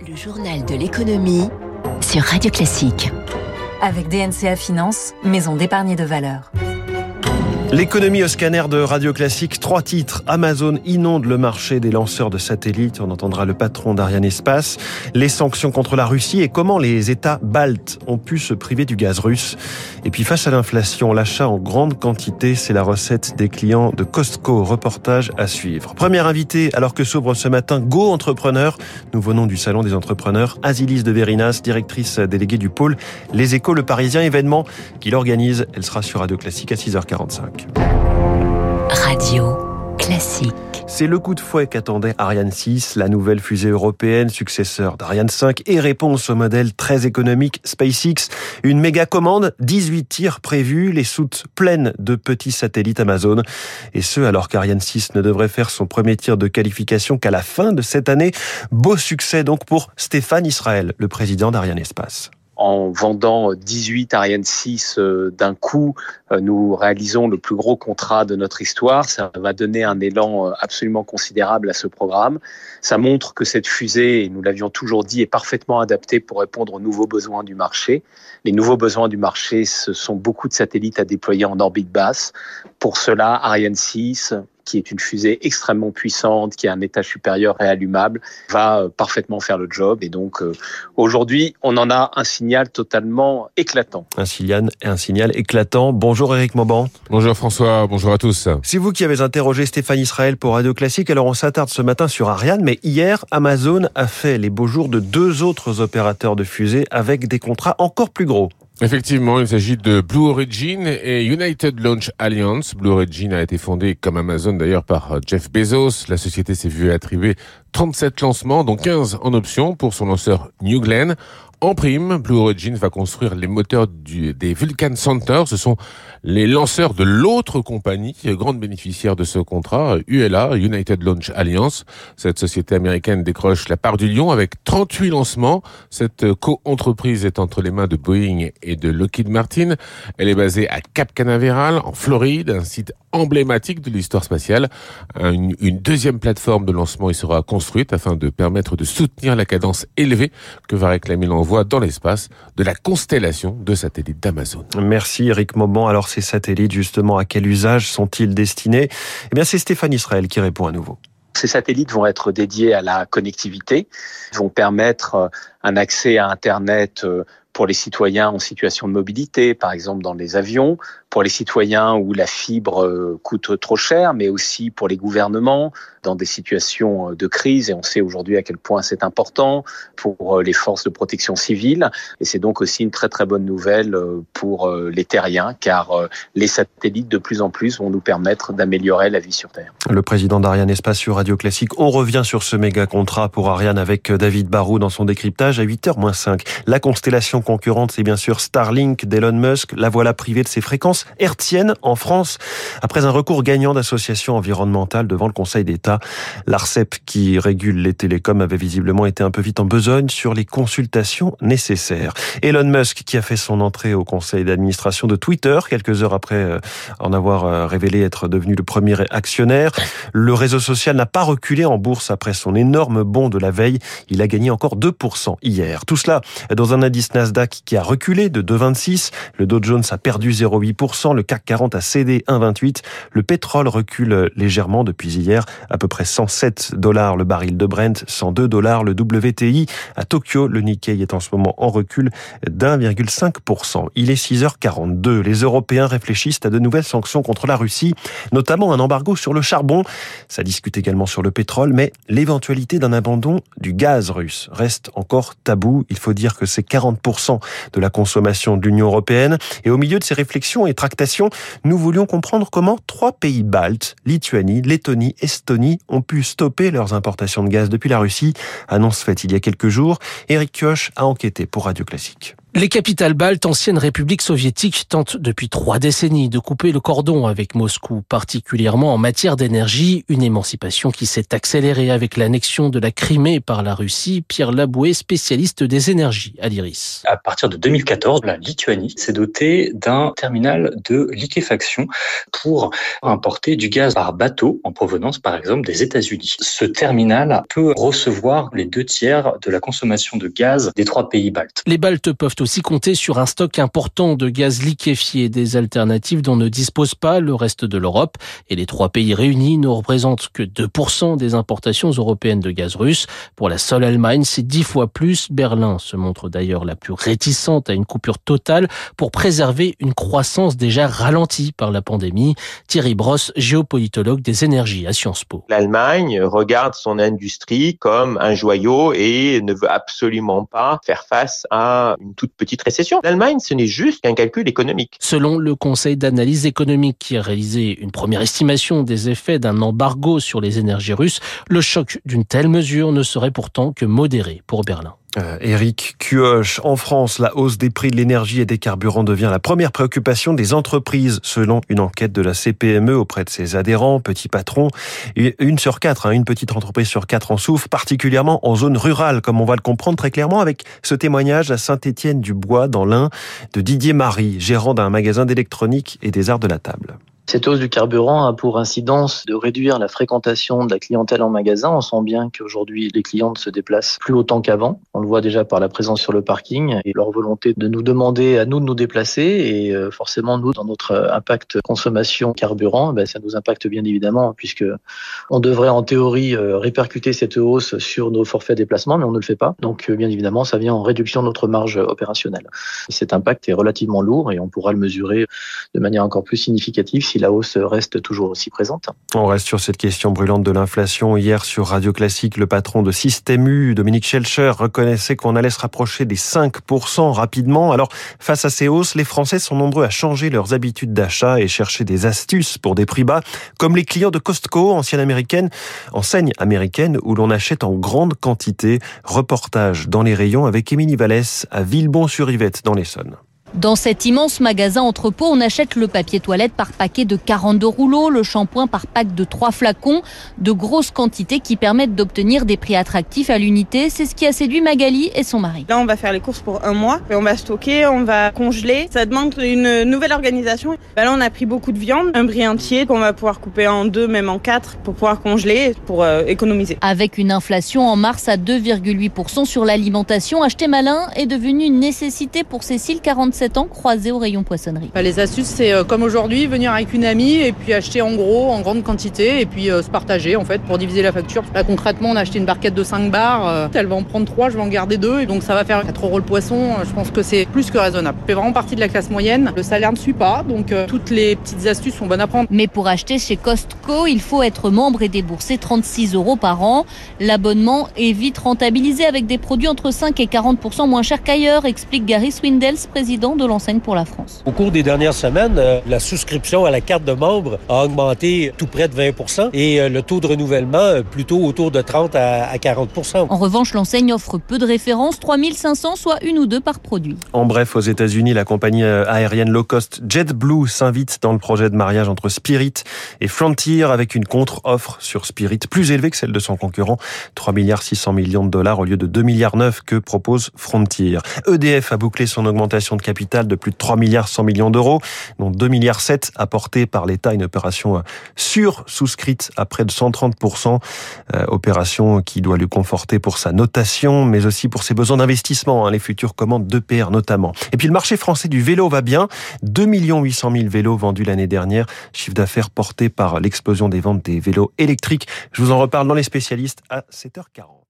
Le journal de l'économie sur Radio Classique. Avec DNCA Finance, maison d'épargne de valeur. L'économie au scanner de Radio Classique, trois titres. Amazon inonde le marché des lanceurs de satellites. On entendra le patron d'Ariane Espace. Les sanctions contre la Russie et comment les États baltes ont pu se priver du gaz russe. Et puis face à l'inflation, l'achat en grande quantité, c'est la recette des clients de Costco. Reportage à suivre. Première invitée, alors que s'ouvre ce matin Go Entrepreneur. Nous venons du Salon des entrepreneurs. Asilis de Verinas, directrice déléguée du pôle Les Échos, le Parisien événement qu'il organise. Elle sera sur Radio Classique à 6h45. Radio classique. C'est le coup de fouet qu'attendait Ariane 6, la nouvelle fusée européenne, successeur d'Ariane 5 et réponse au modèle très économique SpaceX. Une méga commande, 18 tirs prévus, les soutes pleines de petits satellites Amazon. Et ce, alors qu'Ariane 6 ne devrait faire son premier tir de qualification qu'à la fin de cette année. Beau succès donc pour Stéphane Israël, le président d'Ariane Espace en vendant 18 Ariane 6 euh, d'un coup, euh, nous réalisons le plus gros contrat de notre histoire. Ça va donner un élan euh, absolument considérable à ce programme. Ça montre que cette fusée, nous l'avions toujours dit, est parfaitement adaptée pour répondre aux nouveaux besoins du marché. Les nouveaux besoins du marché, ce sont beaucoup de satellites à déployer en orbite basse. Pour cela, Ariane 6, qui est une fusée extrêmement puissante, qui a un état supérieur réallumable, va euh, parfaitement faire le job. Et donc euh, aujourd'hui, on en a un signal totalement éclatant. Un signal, un signal éclatant. Bonjour Eric Mauban. Bonjour François, bonjour à tous. C'est vous qui avez interrogé Stéphane Israël pour Radio Classique. Alors on s'attarde ce matin sur Ariane, mais hier, Amazon a fait les beaux jours de deux autres opérateurs de fusées avec des contrats encore plus gros. Effectivement, il s'agit de Blue Origin et United Launch Alliance. Blue Origin a été fondée comme Amazon d'ailleurs par Jeff Bezos. La société s'est vue attribuer 37 lancements, dont 15 en option pour son lanceur New Glenn. En prime, Blue Origin va construire les moteurs des Vulcan Center. Ce sont les lanceurs de l'autre compagnie, grande bénéficiaire de ce contrat, ULA, United Launch Alliance. Cette société américaine décroche la part du lion avec 38 lancements. Cette co-entreprise est entre les mains de Boeing et de Lockheed Martin. Elle est basée à Cap Canaveral, en Floride, un site emblématique de l'histoire spatiale. Une, une, deuxième plateforme de lancement y sera construite afin de permettre de soutenir la cadence élevée que va réclamer l'envoi dans l'espace de la constellation de satellites d'Amazon. Merci Eric Mauban. Alors ces satellites, justement, à quel usage sont-ils destinés? Eh bien, c'est Stéphane Israël qui répond à nouveau. Ces satellites vont être dédiés à la connectivité, vont permettre un accès à Internet pour les citoyens en situation de mobilité, par exemple dans les avions, pour les citoyens où la fibre euh, coûte trop cher, mais aussi pour les gouvernements dans des situations euh, de crise, et on sait aujourd'hui à quel point c'est important, pour euh, les forces de protection civile, et c'est donc aussi une très très bonne nouvelle pour les terriens, car les satellites de plus en plus vont nous permettre d'améliorer la vie sur Terre. Le président d'Ariane Espace sur Radio Classique, on revient sur ce méga contrat pour Ariane avec David Barou dans son décryptage à 8h-5. La constellation concurrente, c'est bien sûr Starlink d'Elon Musk, la voilà privée de ses fréquences hertzienne en France après un recours gagnant d'associations environnementales devant le Conseil d'État. L'ARCEP qui régule les télécoms avait visiblement été un peu vite en besogne sur les consultations nécessaires. Elon Musk qui a fait son entrée au conseil d'administration de Twitter quelques heures après euh, en avoir euh, révélé être devenu le premier actionnaire. Le réseau social n'a pas reculé en bourse après son énorme bond de la veille. Il a gagné encore 2% hier. Tout cela dans un indice Nasdaq qui a reculé de 2,26. Le Dow Jones a perdu 0,8% le CAC 40 a cédé 1,28. Le pétrole recule légèrement depuis hier, à peu près 107 dollars le baril de Brent, 102 dollars le WTI. À Tokyo, le Nikkei est en ce moment en recul d'1,5%. Il est 6h42. Les Européens réfléchissent à de nouvelles sanctions contre la Russie, notamment un embargo sur le charbon. Ça discute également sur le pétrole, mais l'éventualité d'un abandon du gaz russe reste encore tabou. Il faut dire que c'est 40% de la consommation de l'Union européenne. Et au milieu de ces réflexions nous voulions comprendre comment trois pays baltes, Lituanie, Lettonie, Estonie, ont pu stopper leurs importations de gaz depuis la Russie. Annonce faite il y a quelques jours. Eric Kioch a enquêté pour Radio Classique. Les capitales baltes, anciennes républiques soviétiques, tentent depuis trois décennies de couper le cordon avec Moscou, particulièrement en matière d'énergie, une émancipation qui s'est accélérée avec l'annexion de la Crimée par la Russie. Pierre Laboué, spécialiste des énergies à l'IRIS. À partir de 2014, la Lituanie s'est dotée d'un terminal de liquéfaction pour importer du gaz par bateau en provenance par exemple des États-Unis. Ce terminal peut recevoir les deux tiers de la consommation de gaz des trois pays baltes. Les Baltes peuvent aussi compter sur un stock important de gaz liquéfié, des alternatives dont ne dispose pas le reste de l'Europe. Et les trois pays réunis ne représentent que 2% des importations européennes de gaz russe. Pour la seule Allemagne, c'est dix fois plus. Berlin se montre d'ailleurs la plus réticente à une coupure totale pour préserver une croissance déjà ralentie par la pandémie. Thierry Brosse, géopolitologue des énergies à Sciences Po. L'Allemagne regarde son industrie comme un joyau et ne veut absolument pas faire face à une toute petite récession. L'Allemagne, ce n'est juste qu'un calcul économique. Selon le Conseil d'analyse économique qui a réalisé une première estimation des effets d'un embargo sur les énergies russes, le choc d'une telle mesure ne serait pourtant que modéré pour Berlin. Euh, Eric Cuoche, en France, la hausse des prix de l'énergie et des carburants devient la première préoccupation des entreprises, selon une enquête de la CPME auprès de ses adhérents, petits patrons. Une sur quatre, hein, une petite entreprise sur quatre en souffre, particulièrement en zone rurale, comme on va le comprendre très clairement avec ce témoignage à Saint-Étienne-du-Bois, dans l'Ain, de Didier Marie, gérant d'un magasin d'électronique et des arts de la table. Cette hausse du carburant a pour incidence de réduire la fréquentation de la clientèle en magasin. On sent bien qu'aujourd'hui, les clients ne se déplacent plus autant qu'avant. On le voit déjà par la présence sur le parking et leur volonté de nous demander à nous de nous déplacer. Et euh, forcément, nous, dans notre impact consommation carburant, ben, ça nous impacte bien évidemment puisque on devrait en théorie euh, répercuter cette hausse sur nos forfaits déplacement, mais on ne le fait pas. Donc, euh, bien évidemment, ça vient en réduction de notre marge opérationnelle. Cet impact est relativement lourd et on pourra le mesurer de manière encore plus significative la hausse reste toujours aussi présente. On reste sur cette question brûlante de l'inflation. Hier, sur Radio Classique, le patron de Système U, Dominique Schelcher, reconnaissait qu'on allait se rapprocher des 5% rapidement. Alors, face à ces hausses, les Français sont nombreux à changer leurs habitudes d'achat et chercher des astuces pour des prix bas, comme les clients de Costco, ancienne américaine, enseigne américaine, où l'on achète en grande quantité. Reportage dans les rayons avec Émilie Vallès à Villebon-sur-Yvette, dans l'Essonne. Dans cet immense magasin entrepôt, on achète le papier toilette par paquet de 42 rouleaux, le shampoing par pack de 3 flacons, de grosses quantités qui permettent d'obtenir des prix attractifs à l'unité. C'est ce qui a séduit Magali et son mari. Là, on va faire les courses pour un mois, et on va stocker, on va congeler. Ça demande une nouvelle organisation. Bah là, on a pris beaucoup de viande, un bris entier qu'on va pouvoir couper en deux, même en quatre, pour pouvoir congeler, pour euh, économiser. Avec une inflation en mars à 2,8% sur l'alimentation, acheter malin est devenu une nécessité pour Cécile, 47 ans croisés au rayon poissonnerie. Bah, les astuces, c'est euh, comme aujourd'hui, venir avec une amie et puis acheter en gros, en grande quantité et puis euh, se partager en fait pour diviser la facture. Là concrètement, on a acheté une barquette de 5 bars, euh, elle va en prendre 3, je vais en garder 2 et donc ça va faire 4 euros le poisson. Je pense que c'est plus que raisonnable. Je fais vraiment partie de la classe moyenne. Le salaire ne suit pas, donc toutes les petites astuces sont bonnes à prendre. Mais pour acheter chez Costco, il faut être membre et débourser 36 euros par an. L'abonnement est vite rentabilisé avec des produits entre 5 et 40% moins chers qu'ailleurs, explique Gary Swindels, président de l'enseigne pour la France. Au cours des dernières semaines, euh, la souscription à la carte de membre a augmenté tout près de 20 et euh, le taux de renouvellement euh, plutôt autour de 30 à 40% En revanche, l'enseigne offre peu de références, 3500, soit une ou deux par produit. En bref, aux États-Unis, la compagnie aérienne low cost JetBlue s'invite dans le projet de mariage entre Spirit et Frontier avec une contre-offre sur Spirit plus élevée que celle de son concurrent, 3 milliards 600 millions de dollars au lieu de 2 milliards 9 que propose Frontier. EDF a bouclé son augmentation de capital de plus de 3 milliards 100 millions d'euros, dont 2 milliards 7 apportés par l'État, une opération euh, sur-souscrite à près de 130%, euh, opération qui doit lui conforter pour sa notation, mais aussi pour ses besoins d'investissement, hein, les futures commandes d'EPR notamment. Et puis le marché français du vélo va bien, 2 800 000 vélos vendus l'année dernière, chiffre d'affaires porté par l'explosion des ventes des vélos électriques. Je vous en reparle dans les spécialistes à 7h40.